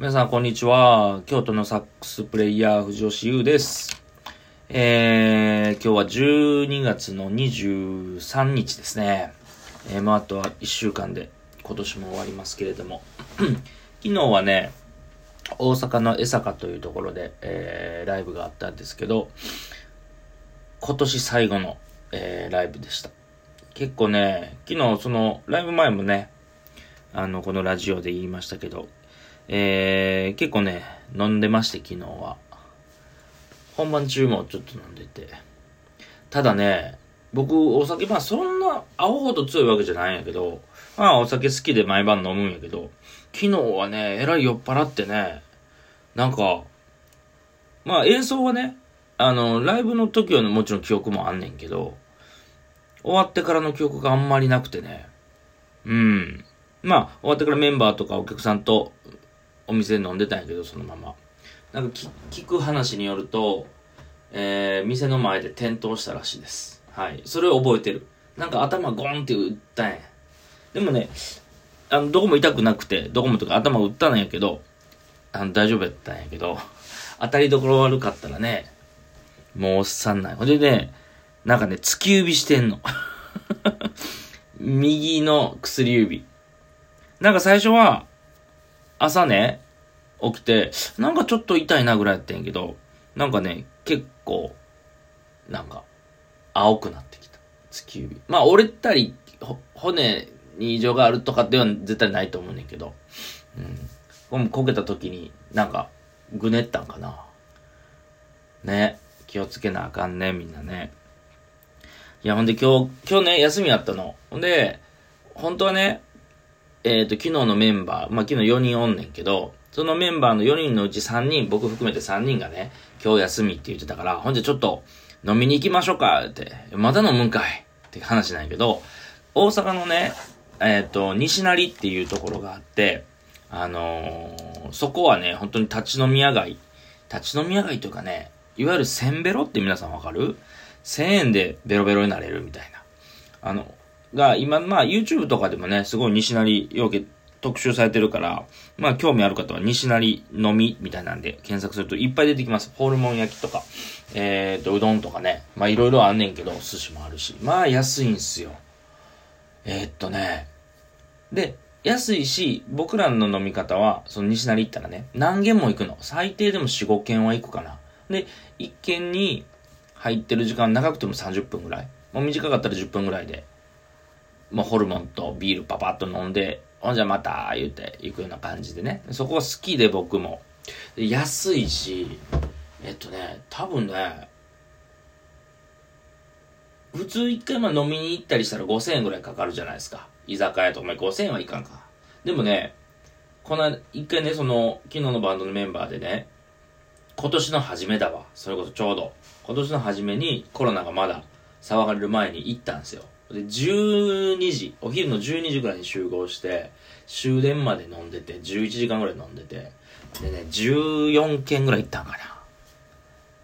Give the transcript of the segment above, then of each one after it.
皆さん、こんにちは。京都のサックスプレイヤー、藤吉優です。えー、今日は12月の23日ですね。えー、まあ、あとは1週間で今年も終わりますけれども。昨日はね、大阪の江坂というところで、えー、ライブがあったんですけど、今年最後の、えー、ライブでした。結構ね、昨日その、ライブ前もね、あの、このラジオで言いましたけど、えー、結構ね、飲んでまして、昨日は。本番中もちょっと飲んでて。ただね、僕、お酒、まあそんな、アホほど強いわけじゃないんやけど、まあお酒好きで毎晩飲むんやけど、昨日はね、えらい酔っ払ってね、なんか、まあ演奏はね、あの、ライブの時はもちろん記憶もあんねんけど、終わってからの記憶があんまりなくてね、うん。まあ、終わってからメンバーとかお客さんとお店で飲んでたんやけど、そのまま。なんか聞聞く話によると、えー、店の前で転倒したらしいです。はい。それを覚えてる。なんか頭ゴンって打ったんや。でもね、あの、どこも痛くなくて、どこもとか頭打ったんやけど、あの、大丈夫やったんやけど、当たりどころ悪かったらね、もうおっさんない。ほんでね、なんかね、突き指してんの。右の薬指。なんか最初は、朝ね、起きて、なんかちょっと痛いなぐらいやったんやけど、なんかね、結構、なんか、青くなってきた。突き指。まあ、折れたり、ほ骨に異常があるとかでは絶対ないと思うねんけど、うん。こけた時になんか、ぐねったんかな。ね。気をつけなあかんね、みんなね。いや、ほんで今日、今日ね、休みあったの。ほんで、本当はね、えっ、と、昨日のメンバー、まあ、昨日4人おんねんけど、そのメンバーの4人のうち3人、僕含めて3人がね、今日休みって言ってたから、ほんでちょっと飲みに行きましょうか、って。まだ飲むんかいって話なんやけど、大阪のね、えっ、と、西成っていうところがあって、あのーそこはね、本当に立ち飲み屋街。立ち飲み屋街というかね、いわゆるせんべろって皆さんわかる ?1000 円でベロベロになれるみたいな。あの、が、今、まあ、YouTube とかでもね、すごい西成要件特集されてるから、まあ、興味ある方は西成飲みみたいなんで検索するといっぱい出てきます。ホルモン焼きとか、えーと、うどんとかね。まあ、いろいろあんねんけど、寿司もあるし。まあ、安いんすよ。えーっとね。で、安いし、僕らの飲み方は、その西成行ったらね、何軒も行くの。最低でも4、5軒は行くかな。で、1軒に入ってる時間長くても30分ぐらい。もう短かったら10分ぐらいで、もうホルモンとビールパパッと飲んで、ほんじゃまた、言うて行くような感じでね。そこが好きで僕も。安いし、えっとね、多分ね、普通一回まあ飲みに行ったりしたら5000円ぐらいかかるじゃないですか。居酒屋とか、まあ、5000円はいかんか。でもね、この一回ね、その、昨日のバンドのメンバーでね、今年の初めだわ。それこそちょうど。今年の初めにコロナがまだ騒がれる前に行ったんですよ。で、12時、お昼の12時ぐらいに集合して、終電まで飲んでて、11時間ぐらい飲んでて、でね、14軒ぐらい行ったんかな。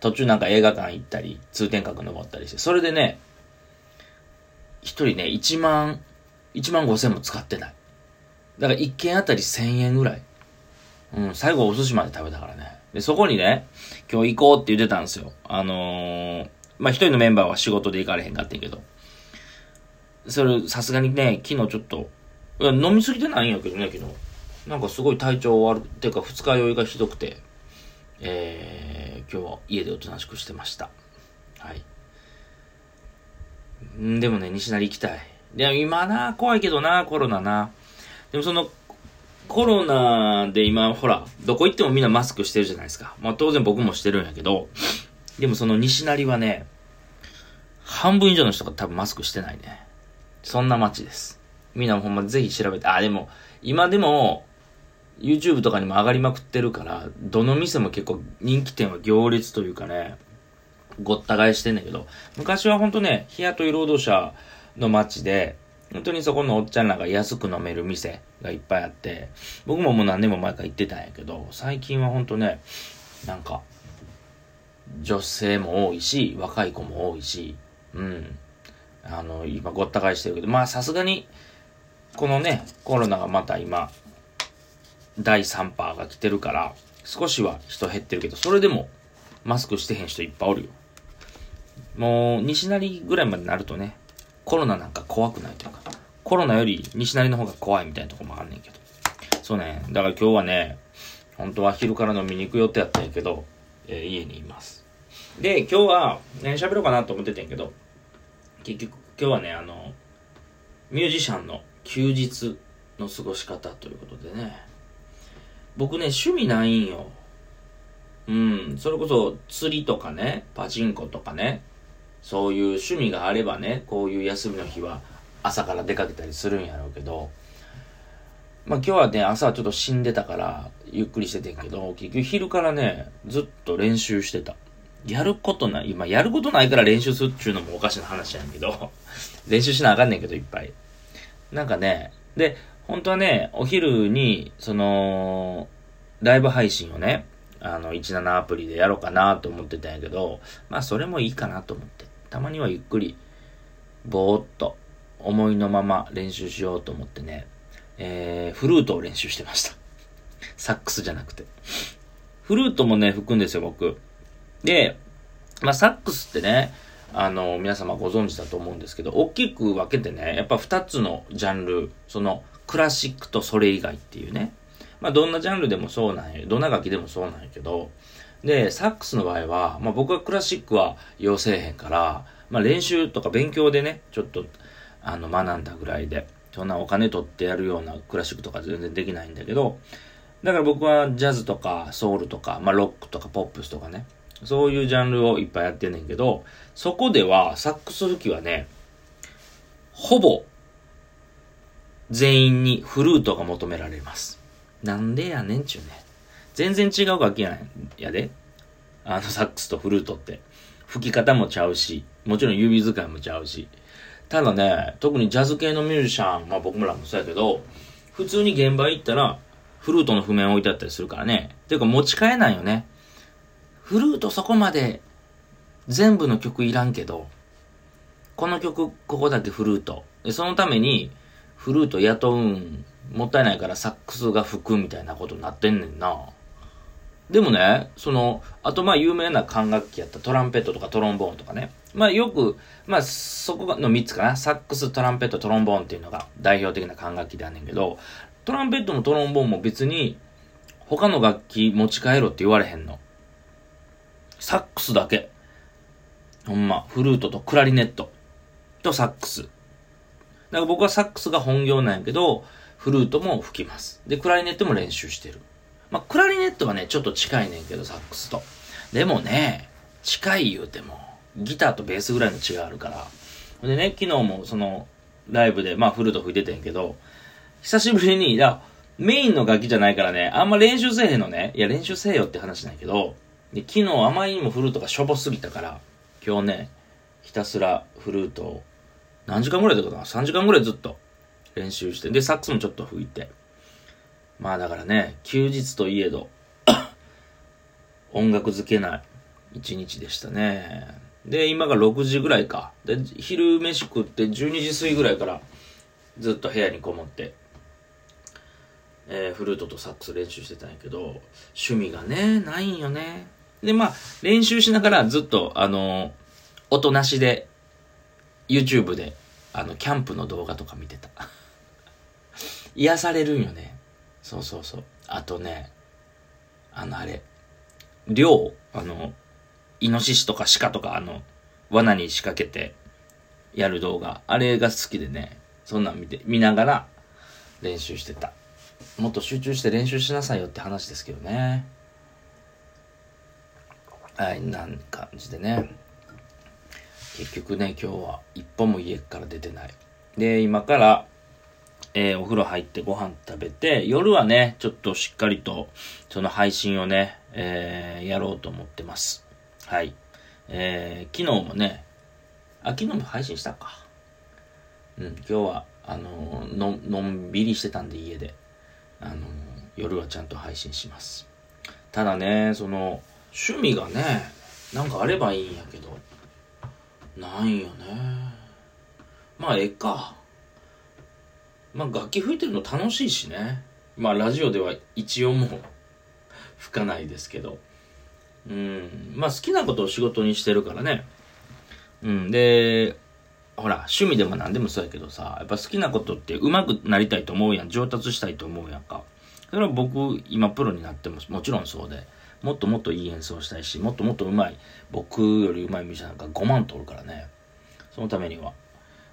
途中なんか映画館行ったり、通天閣登ったりして、それでね、一人ね、1万、1万5千も使ってない。だから1軒あたり1000円ぐらい。うん、最後お寿司まで食べたからね。で、そこにね、今日行こうって言ってたんですよ。あのー、まあ、一人のメンバーは仕事で行かれへんかってんけど。それ、さすがにね、昨日ちょっと、飲みすぎてないんやけどね、昨日。なんかすごい体調悪く、てか二日酔いがひどくて、えー、今日は家でおとなしくしてました。はい。んでもね、西成行きたい。で、今な、怖いけどな、コロナな。でもその、コロナで今、ほら、どこ行ってもみんなマスクしてるじゃないですか。まあ当然僕もしてるんやけど、でもその西成はね、半分以上の人が多分マスクしてないね。そんな街です。みんなもほんまぜひ調べて、あ、でも、今でも、YouTube とかにも上がりまくってるから、どの店も結構人気店は行列というかね、ごった返してんだけど、昔はほんとね、日雇い労働者の街で、本当にそこのおっちゃんらが安く飲める店がいっぱいあって、僕ももう何年も前から行ってたんやけど、最近はほんとね、なんか、女性も多いし、若い子も多いし、うん。あの、今ごった返してるけど、まあさすがに、このね、コロナがまた今、第3波が来てるから、少しは人減ってるけど、それでもマスクしてへん人いっぱいおるよ。もう、西成ぐらいまでなるとね、コロナなんか怖くないというか、コロナより西成の方が怖いみたいなとこもあんねんけど。そうね、だから今日はね、本当は昼から飲みに行く予定やったんやけど、えー、家にいます。で、今日は何喋ろうかなと思ってたんやけど、結局今日はね、あの、ミュージシャンの休日の過ごし方ということでね、僕ね、趣味ないんよ。うん、それこそ釣りとかね、パチンコとかね、そういう趣味があればね、こういう休みの日は朝から出かけたりするんやろうけど、まあ今日はね、朝はちょっと死んでたから、ゆっくりしててんけど、結局昼からね、ずっと練習してた。やることない、今やることないから練習するっていうのもおかしな話やんけど、練習しなあかんねんけど、いっぱい。なんかね、で、本当はね、お昼に、その、ライブ配信をね、あの、17アプリでやろうかなと思ってたんやけど、まあそれもいいかなと思って。たまにはゆっくり、ぼーっと、思いのまま練習しようと思ってね、えー、フルートを練習してました。サックスじゃなくて。フルートもね、吹くんですよ、僕。で、まあ、サックスってね、あの、皆様ご存知だと思うんですけど、大きく分けてね、やっぱ二つのジャンル、その、クラシックとそれ以外っていうね。まあ、どんなジャンルでもそうなんや、どんな楽器でもそうなんやけど、で、サックスの場合は、まあ、僕はクラシックは要せへんから、まあ、練習とか勉強でね、ちょっと、あの、学んだぐらいで、そんなお金取ってやるようなクラシックとか全然できないんだけど、だから僕はジャズとかソウルとか、まあロックとかポップスとかね、そういうジャンルをいっぱいやってんねんけど、そこではサックス吹きはね、ほぼ全員にフルートが求められます。なんでやねんちゅうね。全然違う楽器ややで。あのサックスとフルートって。吹き方もちゃうし、もちろん指使いもちゃうし。ただね、特にジャズ系のミュージシャン、まあ僕らもそうやけど、普通に現場行ったら、フルートの譜面置いてあったりするからね。ていうか持ち替えないよね。フルートそこまで全部の曲いらんけど、この曲、ここだけフルート。で、そのために、フルート雇うんもったいないからサックスが吹くみたいなことになってんねんな。でもね、その、あとまあ有名な管楽器やったトランペットとかトロンボーンとかね。まあよく、まあそこの3つかな。サックス、トランペット、トロンボーンっていうのが代表的な管楽器であんねんけど、トランペットもトロンボーンも別に他の楽器持ち帰ろって言われへんの。サックスだけ。ほんま、フルートとクラリネットとサックス。だから僕はサックスが本業なんやけど、フルートも吹きます。で、クラリネットも練習してる。まあ、クラリネットはね、ちょっと近いねんけど、サックスと。でもね、近い言うても、ギターとベースぐらいの違いあるから。でね、昨日もその、ライブで、まあ、フルート吹いててんけど、久しぶりに、メインの楽器じゃないからね、あんま練習せえへんのね。いや、練習せえよって話なんやけど、で、昨日あまりにもフルートがしょぼすぎたから、今日ね、ひたすらフルートを、何時間ぐらいだったかな ?3 時間ぐらいずっと練習して、で、サックスもちょっと吹いて。まあだからね、休日といえど音楽漬けない一日でしたね。で、今が6時ぐらいか。で、昼飯食って12時過ぎぐらいからずっと部屋にこもってえー、フルートとサックス練習してたんやけど、趣味がね、ないんよね。で、まあ、練習しながらずっと、あの、音なしで、YouTube で、あの、キャンプの動画とか見てた。癒されるんよね。そうそうそう。あとね、あの、あれ、漁、あの、イノシシとか鹿とか、あの、罠に仕掛けてやる動画、あれが好きでね、そんなん見て、見ながら練習してた。もっと集中して練習しなさいよって話ですけどね。はい、なん感じでね。結局ね、今日は一歩も家から出てない。で、今から、えー、お風呂入ってご飯食べて、夜はね、ちょっとしっかりと、その配信をね、えー、やろうと思ってます。はい。えー、昨日もね、あ、昨日も配信したか。うん、今日は、あのの、のんびりしてたんで家で。あの、夜はちゃんと配信します。ただね、その、趣味がね、なんかあればいいんやけど、ないよね。まあ、ええか。まあ、楽器吹いてるの楽しいしね。まあラジオでは一応もう吹かないですけど。うん。まあ好きなことを仕事にしてるからね。うん。で、ほら、趣味でも何でもそうやけどさ、やっぱ好きなことって上手くなりたいと思うやん。上達したいと思うやんか。それは僕、今プロになってももちろんそうで、もっともっといい演奏したいし、もっともっと上手い、僕より上手いミュージシャンなんか5万通るからね。そのためには、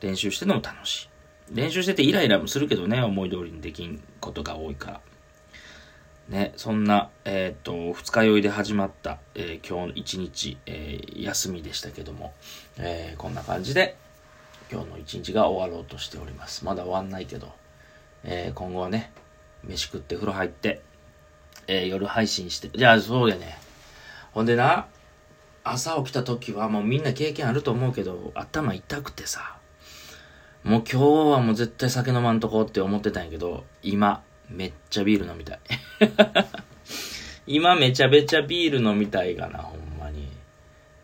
練習してるのも楽しい。練習しててイライラもするけどね、思い通りにできんことが多いから。ね、そんな、えっ、と、二日酔いで始まった、えー、今日一日、えー、休みでしたけども、えこんな感じで、今日の一日が終わろうとしております。まだ終わんないけど、え今後はね、飯食って風呂入って、え夜配信して、じゃあそうやね。ほんでな、朝起きた時はもうみんな経験あると思うけど、頭痛くてさ、もう今日はもう絶対酒飲まんとこって思ってたんやけど、今、めっちゃビール飲みたい。今めちゃめちゃビール飲みたいかな、ほんまに。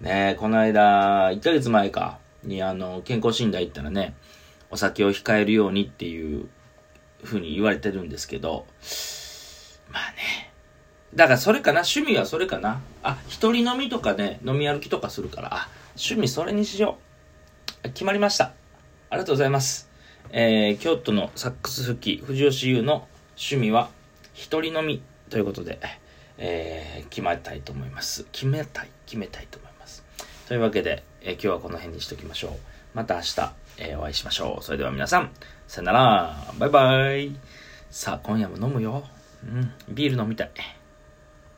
ねえこの間、1ヶ月前か、にあの、健康診断行ったらね、お酒を控えるようにっていう風に言われてるんですけど、まあね。だからそれかな趣味はそれかなあ、一人飲みとかね、飲み歩きとかするから、あ、趣味それにしよう。決まりました。ありがとうございます。えー、京都のサックス吹き、藤吉優の趣味は一人飲みということで、えー、決めたいと思います。決めたい、決めたいと思います。というわけで、えー、今日はこの辺にしときましょう。また明日、えー、お会いしましょう。それでは皆さん、さよなら。バイバイ。さあ、今夜も飲むよ。うん、ビール飲みたい。